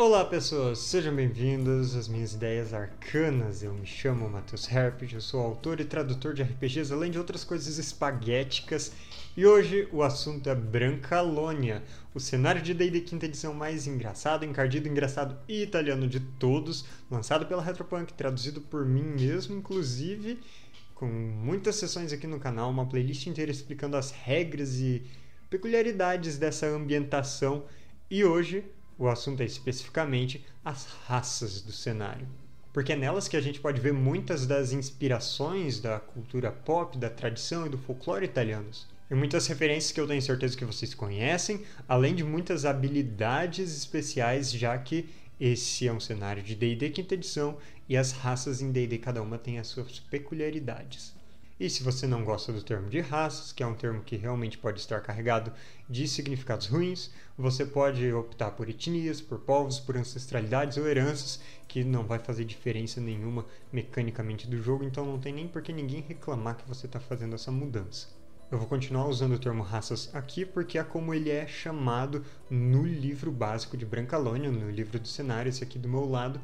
Olá pessoas, sejam bem-vindos às minhas ideias arcanas. Eu me chamo Matheus Herpes, eu sou autor e tradutor de RPGs, além de outras coisas espaguéticas. E hoje o assunto é Brancalônia, o cenário de D&D quinta edição mais engraçado, encardido, engraçado e italiano de todos, lançado pela Retropunk, traduzido por mim mesmo, inclusive, com muitas sessões aqui no canal, uma playlist inteira explicando as regras e peculiaridades dessa ambientação. E hoje o assunto é especificamente as raças do cenário. Porque é nelas que a gente pode ver muitas das inspirações da cultura pop, da tradição e do folclore italianos. E muitas referências que eu tenho certeza que vocês conhecem, além de muitas habilidades especiais, já que esse é um cenário de D&D quinta edição e as raças em D&D cada uma tem as suas peculiaridades. E se você não gosta do termo de raças, que é um termo que realmente pode estar carregado de significados ruins, você pode optar por etnias, por povos, por ancestralidades ou heranças, que não vai fazer diferença nenhuma mecanicamente do jogo, então não tem nem por que ninguém reclamar que você está fazendo essa mudança. Eu vou continuar usando o termo raças aqui porque é como ele é chamado no livro básico de Brancalônia, no livro do cenário, esse aqui do meu lado,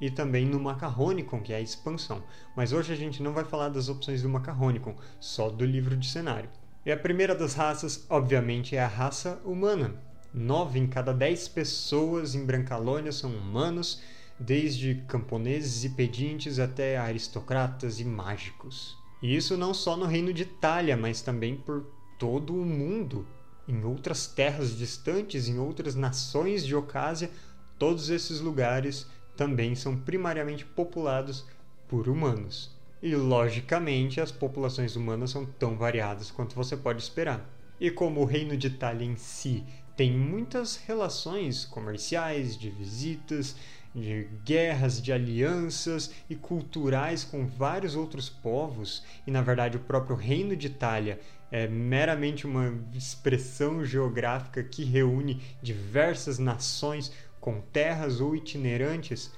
e também no Macarronicon, que é a expansão. Mas hoje a gente não vai falar das opções do Macarronicon, só do livro de cenário. E a primeira das raças, obviamente, é a raça humana. Nove em cada dez pessoas em Brancalônia são humanos, desde camponeses e pedintes até aristocratas e mágicos. E isso não só no reino de Itália, mas também por todo o mundo. Em outras terras distantes, em outras nações de Ocásia, todos esses lugares também são primariamente populados por humanos. E, logicamente, as populações humanas são tão variadas quanto você pode esperar. E como o Reino de Itália em si tem muitas relações comerciais, de visitas, de guerras, de alianças e culturais com vários outros povos, e na verdade o próprio Reino de Itália é meramente uma expressão geográfica que reúne diversas nações com terras ou itinerantes,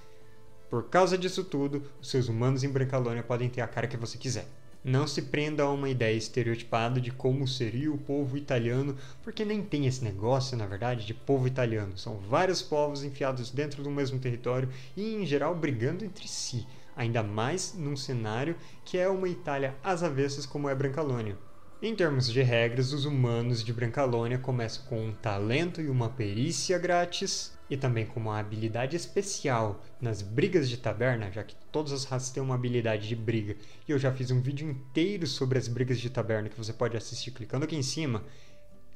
por causa disso tudo, os seus humanos em Brancalônia podem ter a cara que você quiser. Não se prenda a uma ideia estereotipada de como seria o povo italiano, porque nem tem esse negócio, na verdade, de povo italiano. São vários povos enfiados dentro do mesmo território e, em geral, brigando entre si, ainda mais num cenário que é uma Itália às avessas como é Brancalônia. Em termos de regras, os humanos de Brancalônia começam com um talento e uma perícia grátis, e também com uma habilidade especial nas brigas de taberna, já que todas as raças têm uma habilidade de briga. E eu já fiz um vídeo inteiro sobre as brigas de taberna que você pode assistir clicando aqui em cima.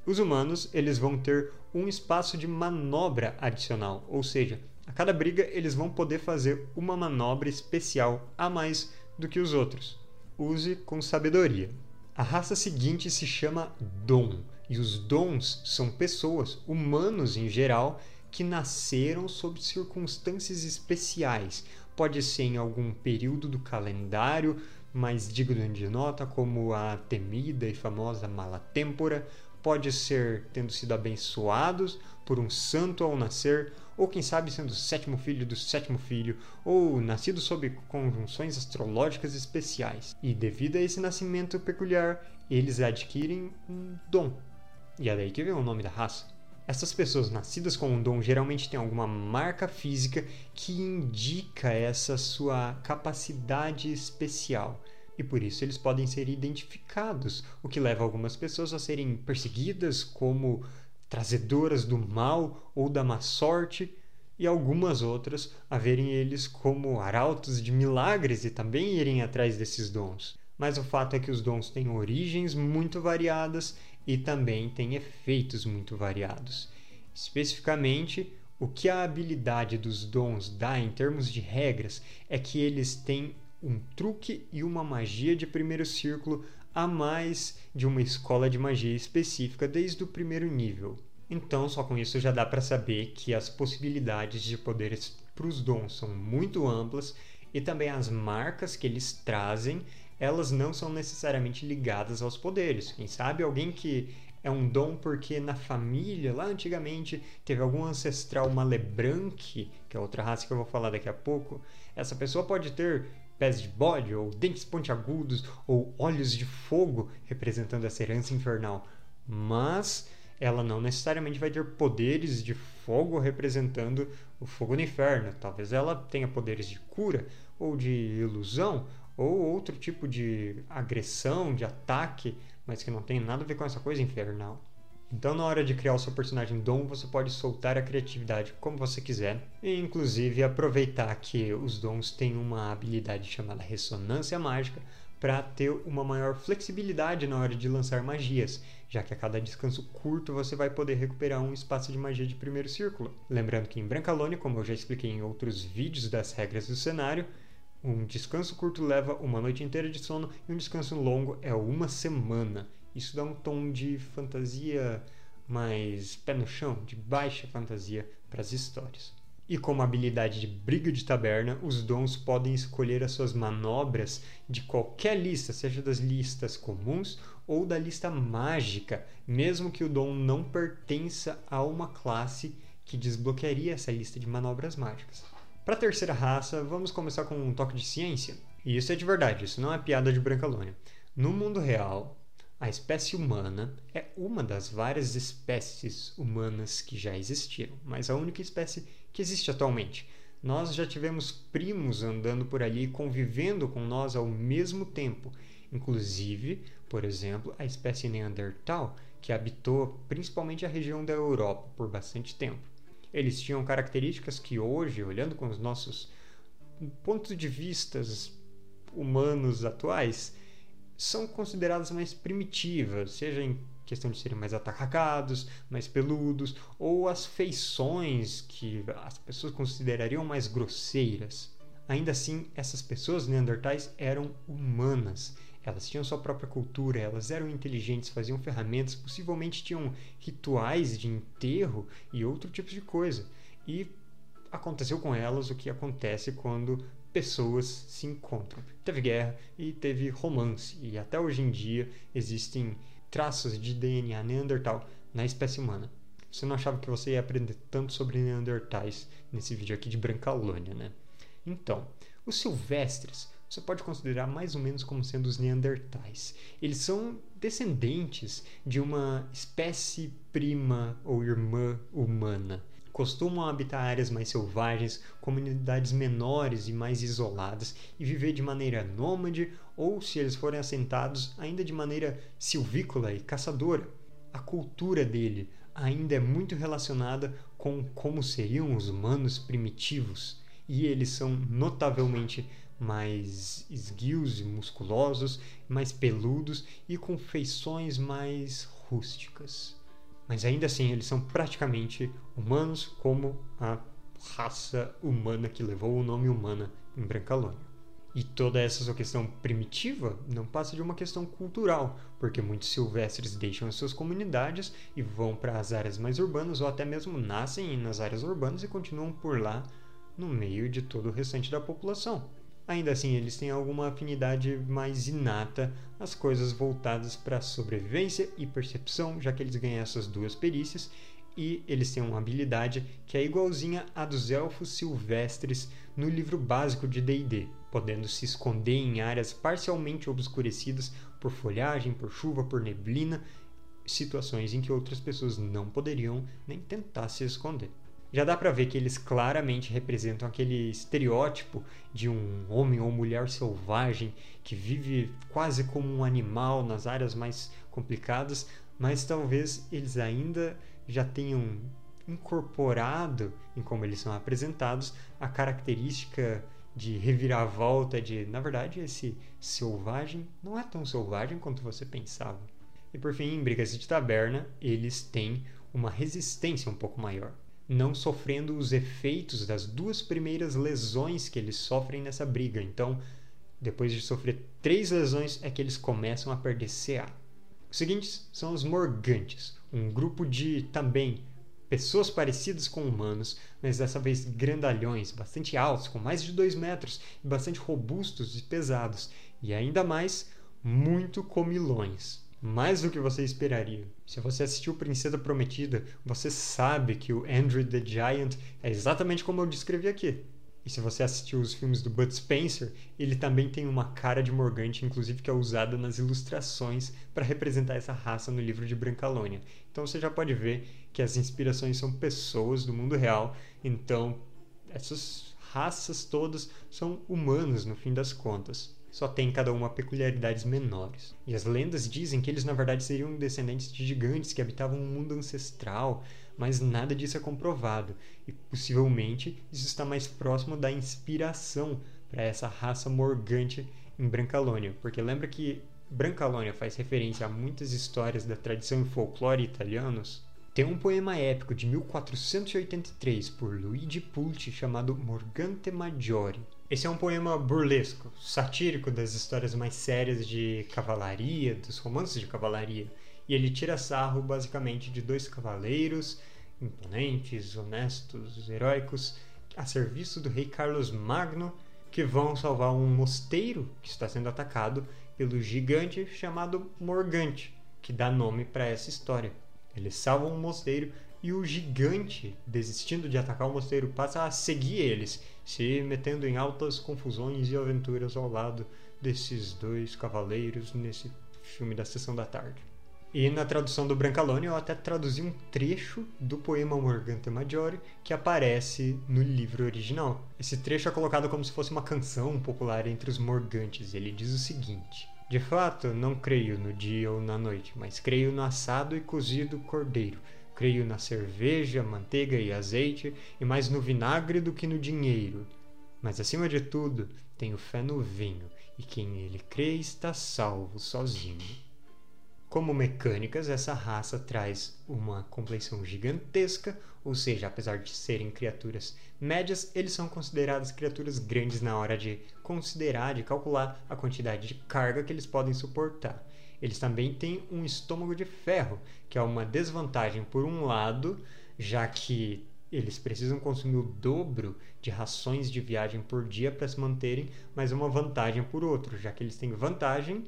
Os humanos, eles vão ter um espaço de manobra adicional, ou seja, a cada briga eles vão poder fazer uma manobra especial a mais do que os outros. Use com sabedoria. A raça seguinte se chama Dom, e os Dons são pessoas, humanos em geral, que nasceram sob circunstâncias especiais. Pode ser em algum período do calendário mais digno de nota, como a temida e famosa Mala Tempora, pode ser tendo sido abençoados por um santo ao nascer, ou quem sabe sendo o sétimo filho do sétimo filho, ou nascido sob conjunções astrológicas especiais. E devido a esse nascimento peculiar, eles adquirem um dom. E é daí que vem o nome da raça. Essas pessoas nascidas com um dom geralmente têm alguma marca física que indica essa sua capacidade especial. E por isso eles podem ser identificados, o que leva algumas pessoas a serem perseguidas como trazedoras do mal ou da má sorte, e algumas outras a verem eles como arautos de milagres e também irem atrás desses dons. Mas o fato é que os dons têm origens muito variadas e também tem efeitos muito variados. Especificamente, o que a habilidade dos dons dá em termos de regras é que eles têm um truque e uma magia de primeiro círculo a mais de uma escola de magia específica desde o primeiro nível. Então, só com isso já dá para saber que as possibilidades de poderes para os dons são muito amplas e também as marcas que eles trazem elas não são necessariamente ligadas aos poderes. Quem sabe alguém que é um dom porque na família, lá antigamente, teve algum ancestral malebranque, que é outra raça que eu vou falar daqui a pouco, essa pessoa pode ter pés de bode, ou dentes pontiagudos, ou olhos de fogo, representando essa herança infernal. Mas ela não necessariamente vai ter poderes de fogo representando o fogo do inferno. Talvez ela tenha poderes de cura ou de ilusão ou outro tipo de agressão, de ataque, mas que não tem nada a ver com essa coisa infernal. Então, na hora de criar o seu personagem dom, você pode soltar a criatividade como você quiser, e inclusive aproveitar que os dons têm uma habilidade chamada ressonância mágica para ter uma maior flexibilidade na hora de lançar magias, já que a cada descanso curto você vai poder recuperar um espaço de magia de primeiro círculo. Lembrando que em Brancalone, como eu já expliquei em outros vídeos das regras do cenário, um descanso curto leva uma noite inteira de sono e um descanso longo é uma semana. Isso dá um tom de fantasia mais pé no chão, de baixa fantasia para as histórias. E como habilidade de briga de taberna, os dons podem escolher as suas manobras de qualquer lista, seja das listas comuns ou da lista mágica, mesmo que o dom não pertença a uma classe que desbloquearia essa lista de manobras mágicas. Para a terceira raça, vamos começar com um toque de ciência. E isso é de verdade, isso não é piada de Brancalônia. No mundo real, a espécie humana é uma das várias espécies humanas que já existiram, mas a única espécie que existe atualmente. Nós já tivemos primos andando por ali convivendo com nós ao mesmo tempo, inclusive, por exemplo, a espécie Neandertal, que habitou principalmente a região da Europa por bastante tempo. Eles tinham características que hoje, olhando com os nossos pontos de vistas humanos atuais, são consideradas mais primitivas, seja em questão de serem mais atacados, mais peludos, ou as feições que as pessoas considerariam mais grosseiras. Ainda assim, essas pessoas neandertais eram humanas. Elas tinham sua própria cultura, elas eram inteligentes, faziam ferramentas, possivelmente tinham rituais de enterro e outro tipo de coisa. E aconteceu com elas o que acontece quando pessoas se encontram. Teve guerra e teve romance, e até hoje em dia existem traços de DNA Neandertal na espécie humana. Você não achava que você ia aprender tanto sobre Neandertais nesse vídeo aqui de Brancalônia, né? Então, os silvestres você pode considerar mais ou menos como sendo os Neandertais. Eles são descendentes de uma espécie prima ou irmã humana costumam habitar áreas mais selvagens, comunidades menores e mais isoladas e viver de maneira nômade ou, se eles forem assentados, ainda de maneira silvícola e caçadora. A cultura dele ainda é muito relacionada com como seriam os humanos primitivos e eles são notavelmente mais esguios e musculosos, mais peludos e com feições mais rústicas mas ainda assim eles são praticamente humanos como a raça humana que levou o nome humana em Brancalônia. E toda essa questão primitiva não passa de uma questão cultural, porque muitos silvestres deixam as suas comunidades e vão para as áreas mais urbanas ou até mesmo nascem nas áreas urbanas e continuam por lá no meio de todo o restante da população. Ainda assim, eles têm alguma afinidade mais inata às coisas voltadas para sobrevivência e percepção, já que eles ganham essas duas perícias, e eles têm uma habilidade que é igualzinha à dos elfos silvestres no livro básico de D&D, podendo se esconder em áreas parcialmente obscurecidas por folhagem, por chuva, por neblina, situações em que outras pessoas não poderiam nem tentar se esconder já dá para ver que eles claramente representam aquele estereótipo de um homem ou mulher selvagem que vive quase como um animal nas áreas mais complicadas, mas talvez eles ainda já tenham incorporado em como eles são apresentados a característica de reviravolta de, na verdade, esse selvagem não é tão selvagem quanto você pensava. E por fim, em brigas de taberna, eles têm uma resistência um pouco maior não sofrendo os efeitos das duas primeiras lesões que eles sofrem nessa briga. Então, depois de sofrer três lesões, é que eles começam a perder CA. Os seguintes são os Morgantes, um grupo de também pessoas parecidas com humanos, mas dessa vez grandalhões, bastante altos, com mais de 2 metros, e bastante robustos e pesados, e ainda mais muito comilões mais do que você esperaria. Se você assistiu Princesa Prometida, você sabe que o Andrew the Giant é exatamente como eu descrevi aqui. E se você assistiu os filmes do Bud Spencer, ele também tem uma cara de Morgante, inclusive que é usada nas ilustrações para representar essa raça no livro de Brancalônia. Então você já pode ver que as inspirações são pessoas do mundo real. Então essas raças todas são humanos no fim das contas. Só tem cada uma peculiaridades menores. E as lendas dizem que eles na verdade seriam descendentes de gigantes que habitavam um mundo ancestral, mas nada disso é comprovado. E possivelmente isso está mais próximo da inspiração para essa raça morgante em Brancalônia, porque lembra que Brancalônia faz referência a muitas histórias da tradição e folclore italianos? Tem um poema épico de 1483 por Luigi Pulci chamado Morgante Maggiore. Esse é um poema burlesco, satírico das histórias mais sérias de cavalaria, dos romances de cavalaria, e ele tira sarro basicamente de dois cavaleiros imponentes, honestos, heróicos, a serviço do rei Carlos Magno, que vão salvar um mosteiro que está sendo atacado pelo gigante chamado Morgante, que dá nome para essa história. Eles salvam o mosteiro e o gigante, desistindo de atacar o mosteiro, passa a seguir eles, se metendo em altas confusões e aventuras ao lado desses dois cavaleiros nesse filme da sessão da tarde. E na tradução do Brancalone eu até traduzi um trecho do poema Morgante Maggiore que aparece no livro original. Esse trecho é colocado como se fosse uma canção popular entre os morgantes. Ele diz o seguinte: de fato, não creio no dia ou na noite, mas creio no assado e cozido cordeiro. Creio na cerveja, manteiga e azeite, e mais no vinagre do que no dinheiro. Mas acima de tudo, tenho fé no vinho, e quem ele crê está salvo sozinho. Como mecânicas, essa raça traz uma complexão gigantesca, ou seja, apesar de serem criaturas médias, eles são considerados criaturas grandes na hora de considerar, de calcular a quantidade de carga que eles podem suportar. Eles também têm um estômago de ferro, que é uma desvantagem por um lado, já que eles precisam consumir o dobro de rações de viagem por dia para se manterem, mas uma vantagem por outro, já que eles têm vantagem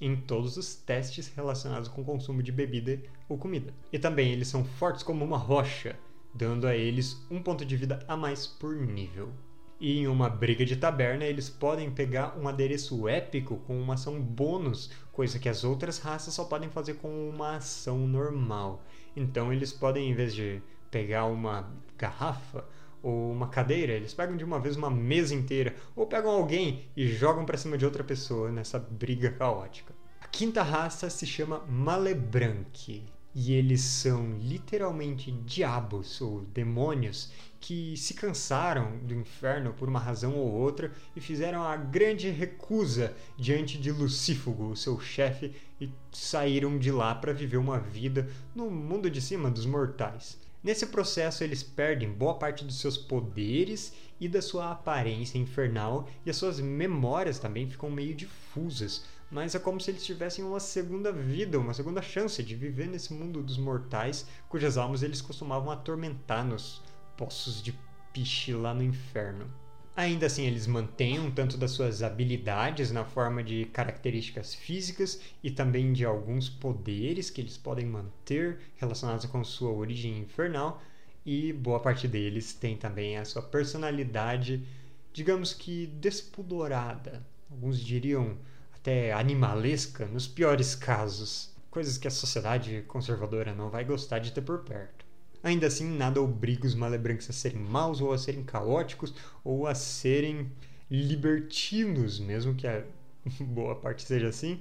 em todos os testes relacionados com o consumo de bebida ou comida. E também eles são fortes como uma rocha, dando a eles um ponto de vida a mais por nível. E em uma briga de taberna, eles podem pegar um adereço épico com uma ação bônus, coisa que as outras raças só podem fazer com uma ação normal. Então eles podem, em vez de pegar uma garrafa ou uma cadeira, eles pegam de uma vez uma mesa inteira, ou pegam alguém e jogam para cima de outra pessoa nessa briga caótica. A quinta raça se chama Malebranque, e eles são literalmente diabos ou demônios que se cansaram do inferno por uma razão ou outra e fizeram a grande recusa diante de Lucífugo, o seu chefe, e saíram de lá para viver uma vida no mundo de cima dos mortais. Nesse processo, eles perdem boa parte dos seus poderes e da sua aparência infernal, e as suas memórias também ficam meio difusas, mas é como se eles tivessem uma segunda vida, uma segunda chance de viver nesse mundo dos mortais, cujas almas eles costumavam atormentar nos poços de piche lá no inferno. Ainda assim, eles mantêm um tanto das suas habilidades na forma de características físicas e também de alguns poderes que eles podem manter relacionados com sua origem infernal, e boa parte deles tem também a sua personalidade, digamos que despudorada. Alguns diriam até animalesca, nos piores casos. Coisas que a sociedade conservadora não vai gostar de ter por perto. Ainda assim, nada obriga os Malebrancos a serem maus ou a serem caóticos ou a serem libertinos, mesmo que a boa parte seja assim.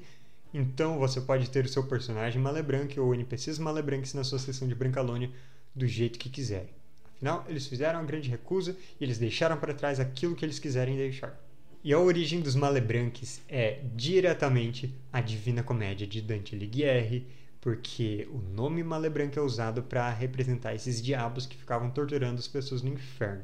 Então você pode ter o seu personagem Malebranque ou NPCs Malebranques na sua sessão de Brancalônia do jeito que quiserem. Afinal, eles fizeram a grande recusa e eles deixaram para trás aquilo que eles quiserem deixar. E a origem dos Malebranques é diretamente a Divina Comédia de Dante Alighieri, porque o nome Malebranque é usado para representar esses diabos que ficavam torturando as pessoas no inferno.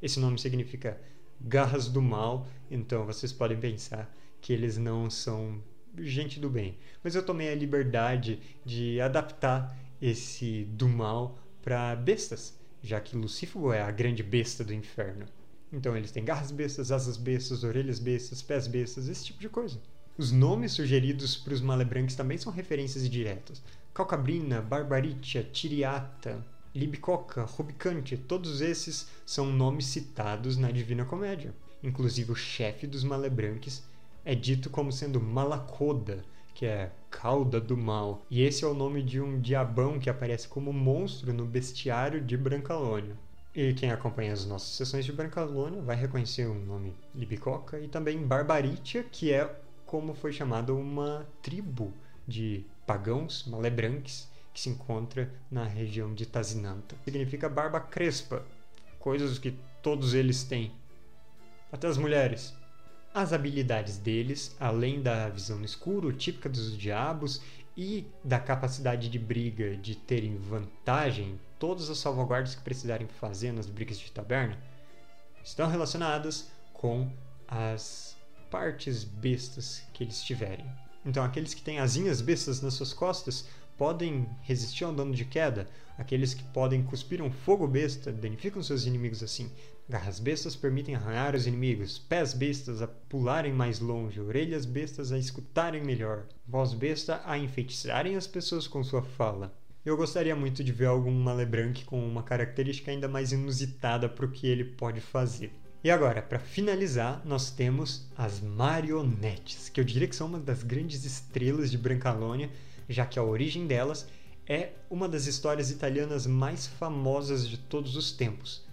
Esse nome significa garras do mal, então vocês podem pensar que eles não são gente do bem. Mas eu tomei a liberdade de adaptar esse do mal para bestas, já que Lucífago é a grande besta do inferno. Então eles têm garras bestas, asas bestas, orelhas bestas, pés bestas, esse tipo de coisa. Os nomes sugeridos para os malebranques também são referências diretas. Calcabrina, Barbaritia, Tiriata. Libicoca, Rubicante, todos esses são nomes citados na Divina Comédia. Inclusive o chefe dos Malebranques é dito como sendo Malacoda, que é cauda do mal. E esse é o nome de um diabão que aparece como monstro no bestiário de Brancalônia. E quem acompanha as nossas sessões de Brancalônia vai reconhecer o nome Libicoca e também Barbaritia, que é como foi chamada uma tribo de pagãos malebranques que se encontra na região de Tazinanta. Significa barba crespa, coisas que todos eles têm, até as mulheres. As habilidades deles, além da visão no escuro, típica dos diabos, e da capacidade de briga de terem vantagem, todas as salvaguardas que precisarem fazer nas brigas de taberna, estão relacionadas com as partes bestas que eles tiverem. Então, aqueles que têm asinhas bestas nas suas costas podem resistir ao dano de queda, aqueles que podem cuspir um fogo besta danificam seus inimigos assim. Garras bestas permitem arranhar os inimigos, pés bestas a pularem mais longe, orelhas bestas a escutarem melhor, voz besta a enfeitiçarem as pessoas com sua fala. Eu gostaria muito de ver algum Malebranque com uma característica ainda mais inusitada para o que ele pode fazer. E agora, para finalizar, nós temos as marionetes, que eu diria que são uma das grandes estrelas de Brancalônia já que a origem delas é uma das histórias italianas mais famosas de todos os tempos.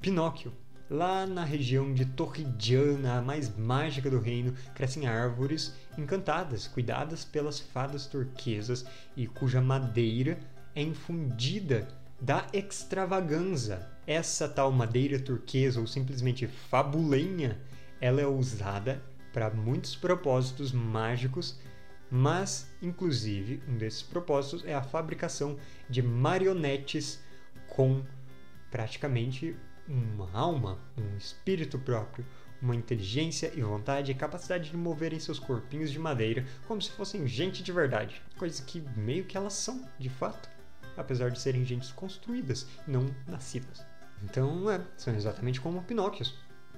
Pinóquio. Lá na região de Torrigiana, a mais mágica do reino, crescem árvores encantadas, cuidadas pelas fadas turquesas e cuja madeira é infundida da extravaganza. Essa tal madeira turquesa ou simplesmente fabulenha, ela é usada para muitos propósitos mágicos mas, inclusive, um desses propósitos é a fabricação de marionetes com praticamente uma alma, um espírito próprio, uma inteligência e vontade e capacidade de moverem seus corpinhos de madeira como se fossem gente de verdade, coisas que meio que elas são, de fato, apesar de serem gentes construídas, não nascidas. Então, é, são exatamente como Pinóquios.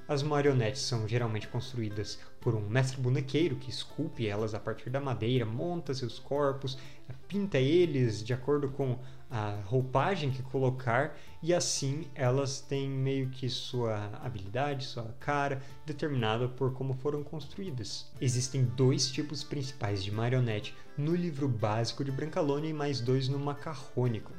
As marionetes são geralmente construídas por um mestre bonequeiro que esculpe elas a partir da madeira, monta seus corpos, pinta eles de acordo com a roupagem que colocar e assim elas têm meio que sua habilidade, sua cara determinada por como foram construídas. Existem dois tipos principais de marionete no livro básico de Brancalônia e mais dois no Macarrônico.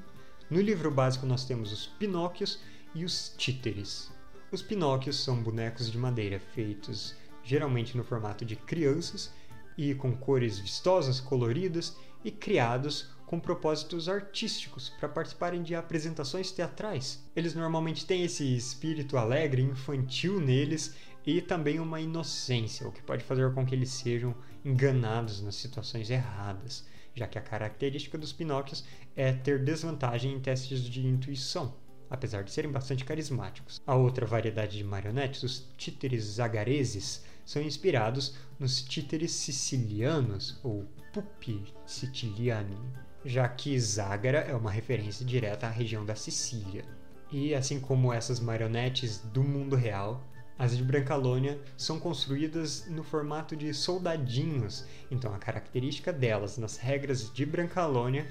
No livro básico nós temos os Pinóquios e os Títeres. Os Pinóquios são bonecos de madeira feitos geralmente no formato de crianças e com cores vistosas, coloridas e criados com propósitos artísticos para participarem de apresentações teatrais. Eles normalmente têm esse espírito alegre, infantil neles e também uma inocência, o que pode fazer com que eles sejam enganados nas situações erradas, já que a característica dos Pinóquios é ter desvantagem em testes de intuição apesar de serem bastante carismáticos. A outra variedade de marionetes, os títeres zagareses, são inspirados nos títeres sicilianos, ou pupi siciliani, já que Zágara é uma referência direta à região da Sicília. E assim como essas marionetes do mundo real, as de Brancalônia são construídas no formato de soldadinhos, então a característica delas nas regras de Brancalônia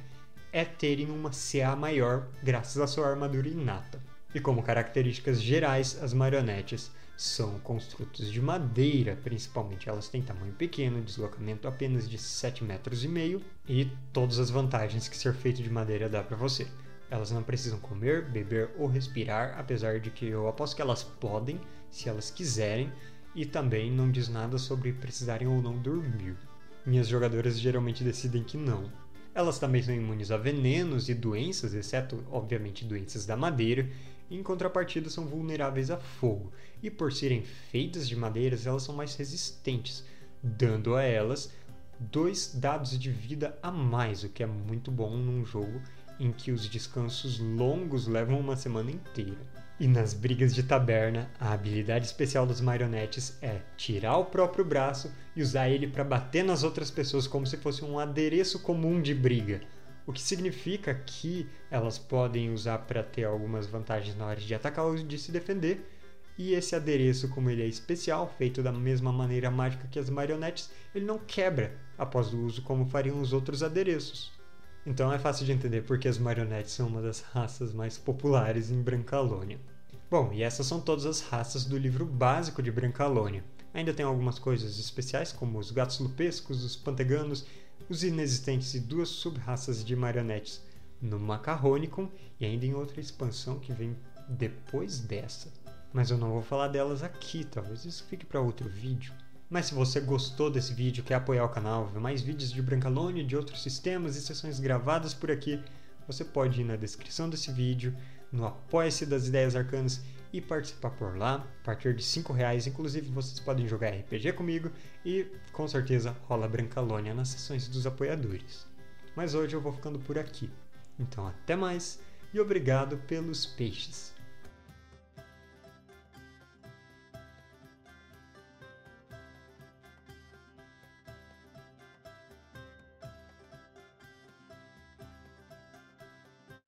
é terem uma CA maior graças à sua armadura inata. E como características gerais, as marionetes são construtos de madeira, principalmente. Elas têm tamanho pequeno, deslocamento apenas de 7 metros e meio e todas as vantagens que ser feito de madeira dá para você. Elas não precisam comer, beber ou respirar, apesar de que eu aposto que elas podem, se elas quiserem, e também não diz nada sobre precisarem ou não dormir. Minhas jogadoras geralmente decidem que não. Elas também são imunes a venenos e doenças, exceto, obviamente, doenças da madeira, em contrapartida são vulneráveis a fogo, e por serem feitas de madeiras, elas são mais resistentes, dando a elas dois dados de vida a mais, o que é muito bom num jogo em que os descansos longos levam uma semana inteira. E nas brigas de taberna, a habilidade especial das marionetes é tirar o próprio braço e usar ele para bater nas outras pessoas como se fosse um adereço comum de briga. O que significa que elas podem usar para ter algumas vantagens na hora de atacar ou de se defender. E esse adereço, como ele é especial, feito da mesma maneira mágica que as marionetes, ele não quebra após o uso como fariam os outros adereços. Então é fácil de entender porque as marionetes são uma das raças mais populares em Brancalônia. Bom, e essas são todas as raças do livro básico de Brancalônia. Ainda tem algumas coisas especiais, como os gatos lupescos, os panteganos, os inexistentes e duas sub-raças de marionetes no Macarronicum e ainda em outra expansão que vem depois dessa. Mas eu não vou falar delas aqui, talvez isso fique para outro vídeo. Mas se você gostou desse vídeo, quer apoiar o canal, ver mais vídeos de Brancalônia, de outros sistemas e sessões gravadas por aqui, você pode ir na descrição desse vídeo, no Apoia-se das Ideias Arcanas e participar por lá, a partir de 5 reais. Inclusive, vocês podem jogar RPG comigo e com certeza rola Brancalônia nas sessões dos apoiadores. Mas hoje eu vou ficando por aqui. Então, até mais e obrigado pelos peixes.